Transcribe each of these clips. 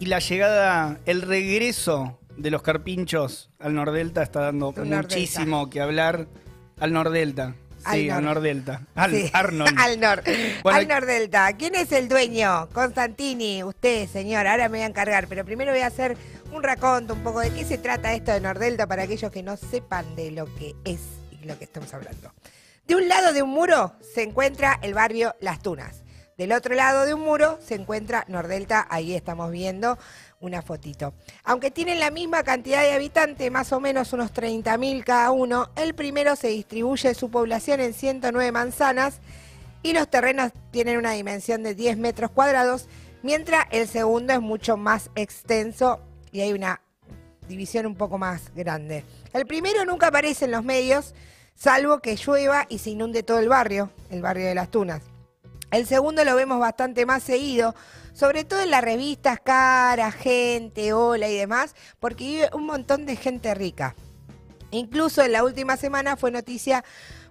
Y la llegada, el regreso de los carpinchos al Nordelta está dando Nordelta. muchísimo que hablar al Nordelta. Sí, Al al Nor- Nordelta. Al Sí, Arnold. al Nor. Bueno, al Nordelta. ¿Quién es el dueño? Constantini, usted, señor. Ahora me voy a encargar, pero primero voy a hacer un raconto un poco de qué se trata esto de Nordelta para aquellos que no sepan de lo que es y lo que estamos hablando. De un lado de un muro se encuentra el barrio Las Tunas. Del otro lado de un muro se encuentra Nordelta, ahí estamos viendo una fotito. Aunque tienen la misma cantidad de habitantes, más o menos unos 30.000 cada uno, el primero se distribuye su población en 109 manzanas y los terrenos tienen una dimensión de 10 metros cuadrados, mientras el segundo es mucho más extenso y hay una división un poco más grande. El primero nunca aparece en los medios, salvo que llueva y se inunde todo el barrio, el barrio de las Tunas. El segundo lo vemos bastante más seguido, sobre todo en las revistas Cara, Gente, Hola y demás, porque vive un montón de gente rica. Incluso en la última semana fue noticia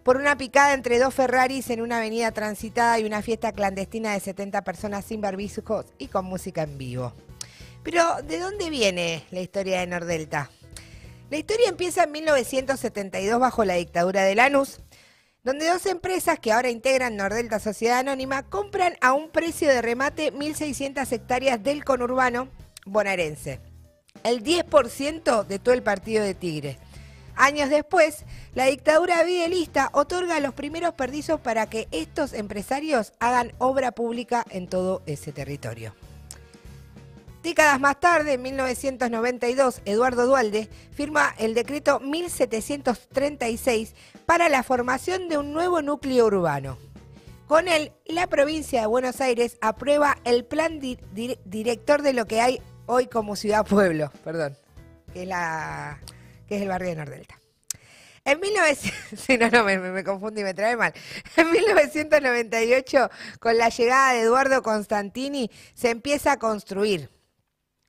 por una picada entre dos Ferraris en una avenida transitada y una fiesta clandestina de 70 personas sin barbijos y con música en vivo. Pero, ¿de dónde viene la historia de Nordelta? La historia empieza en 1972 bajo la dictadura de Lanús, donde dos empresas que ahora integran Nordelta Sociedad Anónima compran a un precio de remate 1.600 hectáreas del conurbano bonaerense, el 10% de todo el partido de Tigre. Años después, la dictadura videalista otorga los primeros perdizos para que estos empresarios hagan obra pública en todo ese territorio. Décadas más tarde, en 1992, Eduardo Dualde firma el decreto 1736 para la formación de un nuevo núcleo urbano. Con él, la provincia de Buenos Aires aprueba el plan di- dir- director de lo que hay hoy como ciudad pueblo, perdón, que es, el barrio de Nordelta. En 1900, sí, no, no, me, me, me confundo y me trae mal. En 1998, con la llegada de Eduardo Constantini, se empieza a construir.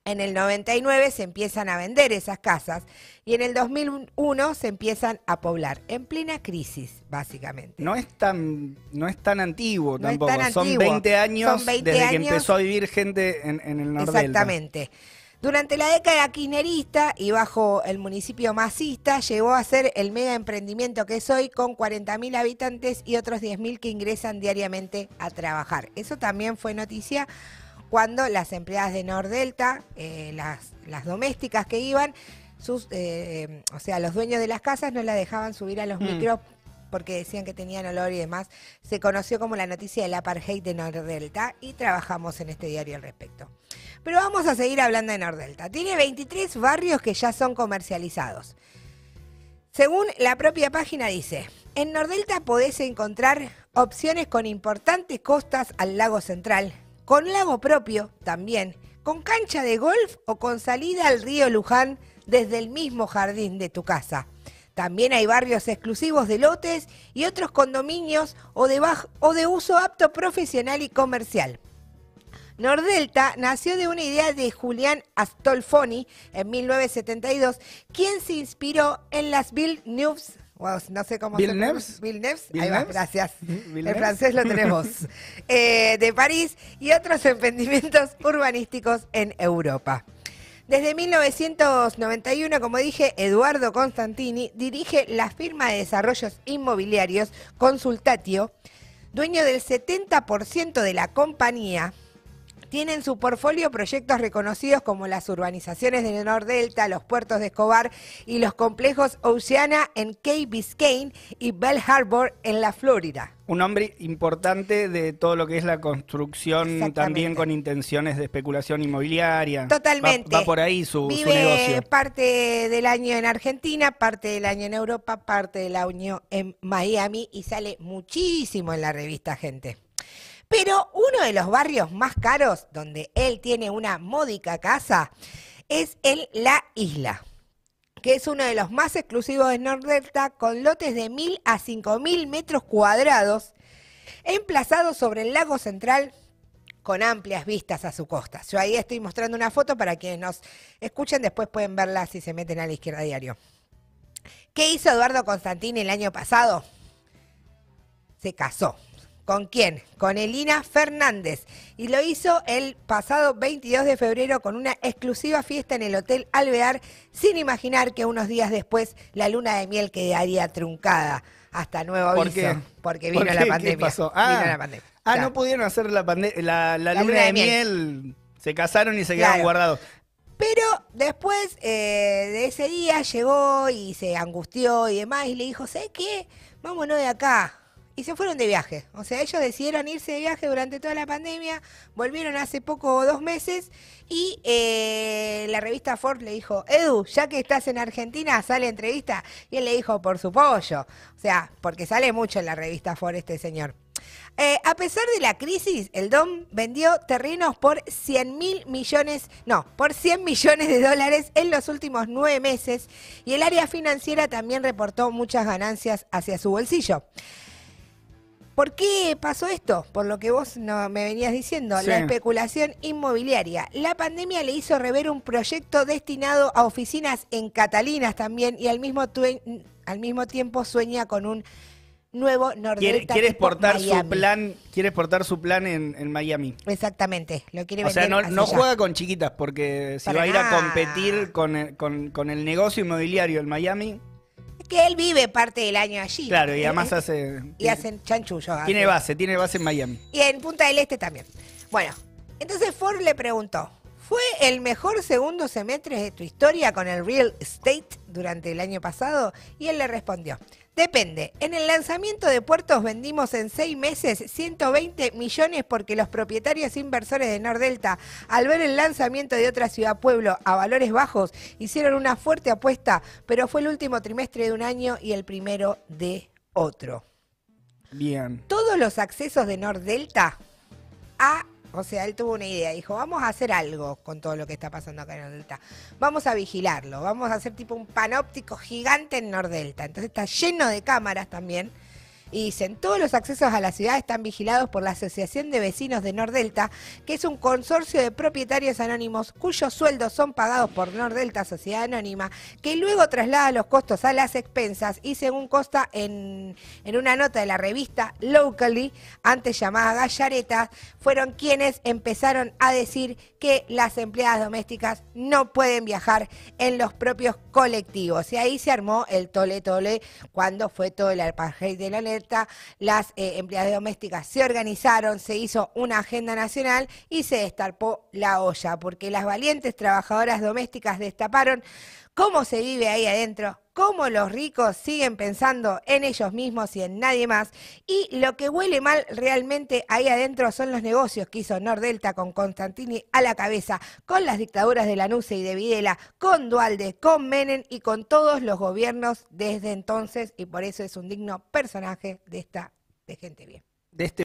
En el 99 se empiezan a vender esas casas y en el 2001 se empiezan a poblar, en plena crisis, básicamente. No es tan, no es tan antiguo No tampoco. tan Son antiguo. 20 años Son 20 desde que empezó a vivir gente en, en el Nordelta. Exactamente. Durante la década kirchnerista y bajo el municipio masista, llegó a ser el mega emprendimiento que es hoy con 40.000 habitantes y otros 10.000 que ingresan diariamente a trabajar. Eso también fue noticia cuando las empleadas de Nordelta, eh, las, las domésticas que iban, sus, eh, o sea, los dueños de las casas no la dejaban subir a los Mm. micros porque decían que tenían olor y demás. Se conoció como la noticia del apartheid de Nordelta y trabajamos en este diario al respecto. Pero vamos a seguir hablando de Nordelta. Tiene 23 barrios que ya son comercializados. Según la propia página dice, en Nordelta podés encontrar opciones con importantes costas al lago central, con lago propio también, con cancha de golf o con salida al río Luján desde el mismo jardín de tu casa. También hay barrios exclusivos de lotes y otros condominios o de, uso apto profesional y comercial. Nordelta nació de una idea de Julián Astolfoni en 1972, quien se inspiró en las Villeneuves. Wow, no sé cómo. Villeneuves. Ahí va, gracias. El francés lo tenemos. Eh, de París y otros emprendimientos urbanísticos en Europa. Desde 1991, como dije, Eduardo Constantini dirige la firma de desarrollos inmobiliarios Consultatio, dueño del 70% de la compañía. Tiene en su portfolio proyectos reconocidos como las urbanizaciones de Nordelta, los puertos de Escobar y los complejos Oceana en Key Biscayne y Bell Harbor en la Florida. Un hombre importante de todo lo que es la construcción, también con intenciones de especulación inmobiliaria. Totalmente. Va, va por ahí su, su Vive negocio. parte del año en Argentina, parte del año en Europa, parte del año en Miami y sale muchísimo en la revista Gente. Pero uno de los barrios más caros, donde él tiene una módica casa, es en La Isla, que es uno de los más exclusivos de Nordelta, con lotes de 1.000 a 5.000 metros cuadrados, emplazados sobre el lago central con amplias vistas a su costa. Yo ahí estoy mostrando una foto para quienes nos escuchen, después pueden verla si se meten a la izquierda diario. ¿Qué hizo Eduardo Constantini el año pasado? Se casó. ¿Con quién? Con Elina Fernández. Y lo hizo el pasado 22 de febrero con una exclusiva fiesta en el Hotel Alvear, sin imaginar que unos días después la luna de miel quedaría truncada. Hasta nuevo aviso. ¿Por qué? Porque vino ¿Por la qué? ¿Qué pandemia. pasó? Vino Ah, la pandemia. Ah, Claro. no pudieron hacer la, la, la luna, de miel. Se casaron y se quedaron Claro. guardados. Pero después eh, de ese día llegó y se angustió y demás y le dijo, ¿sabes qué? Vámonos de acá. Y se fueron de viaje. O sea, ellos decidieron irse de viaje durante toda la pandemia, volvieron hace poco dos meses y eh, la revista Ford le dijo, Edu, ya que estás en Argentina, sale entrevista. Y él le dijo, por su pollo. O sea, porque sale mucho en la revista Ford este señor. Eh, a pesar de la crisis, el DOM vendió terrenos por 100 mil millones, no, por 100 millones de dólares en los últimos nueve meses y el área financiera también reportó muchas ganancias hacia su bolsillo. ¿Por qué pasó esto? Por lo que vos no me venías diciendo, Sí. la especulación inmobiliaria. La pandemia le hizo rever un proyecto destinado a oficinas en Catalinas también y al mismo, al mismo tiempo sueña con un nuevo Nordelta quiere exportar su plan, quiere exportar su plan en, en Miami. Exactamente, lo quiere O sea, vender no, no juega con chiquitas porque si Para va a ir a competir con el, con, con el negocio inmobiliario en Miami, que él vive parte del año allí. claro, y Eh, además hace... Y hacen chanchullo. Tiene base, tiene base en Miami. Y en Punta del Este también. Bueno, entonces Ford le preguntó, ¿fue el mejor segundo semestre de tu historia con el real estate durante el año pasado? Y él le respondió, depende. En el lanzamiento de puertos vendimos en seis meses 120 millones porque los propietarios inversores de Nordelta, al ver el lanzamiento de otra ciudad pueblo a valores bajos, hicieron una fuerte apuesta, pero fue el último trimestre de un año y el primero de otro Bien. todos los accesos de Nordelta o sea, él tuvo una idea, dijo, vamos a hacer algo con todo lo que está pasando acá en Nordelta. Vamos a vigilarlo, vamos a hacer tipo un panóptico gigante en Nordelta. Entonces está lleno de cámaras también. Y dicen, todos los accesos a la ciudad están vigilados por la Asociación de Vecinos de Nordelta, que es un consorcio de propietarios anónimos cuyos sueldos son pagados por Nordelta Sociedad Anónima, que luego traslada los costos a las expensas y según consta en, en una nota de la revista Locally, antes llamada Gallareta, fueron quienes empezaron a decir que las empleadas domésticas no pueden viajar en los propios colectivos. Y ahí se armó el tole tole cuando fue todo el apartheid de la Las eh, empleadas domésticas se organizaron, se hizo una agenda nacional y se destarpó la olla, porque las valientes trabajadoras domésticas destaparon cómo se vive ahí adentro, cómo los ricos siguen pensando en ellos mismos y en nadie más. Y lo que huele mal realmente ahí adentro son los negocios que hizo Nordelta con Constantini a la cabeza, con las dictaduras de Lanusse y de Videla, con Dualde, con Menem y con todos los gobiernos desde entonces. Y por eso es un digno personaje de esta de gente bien. De este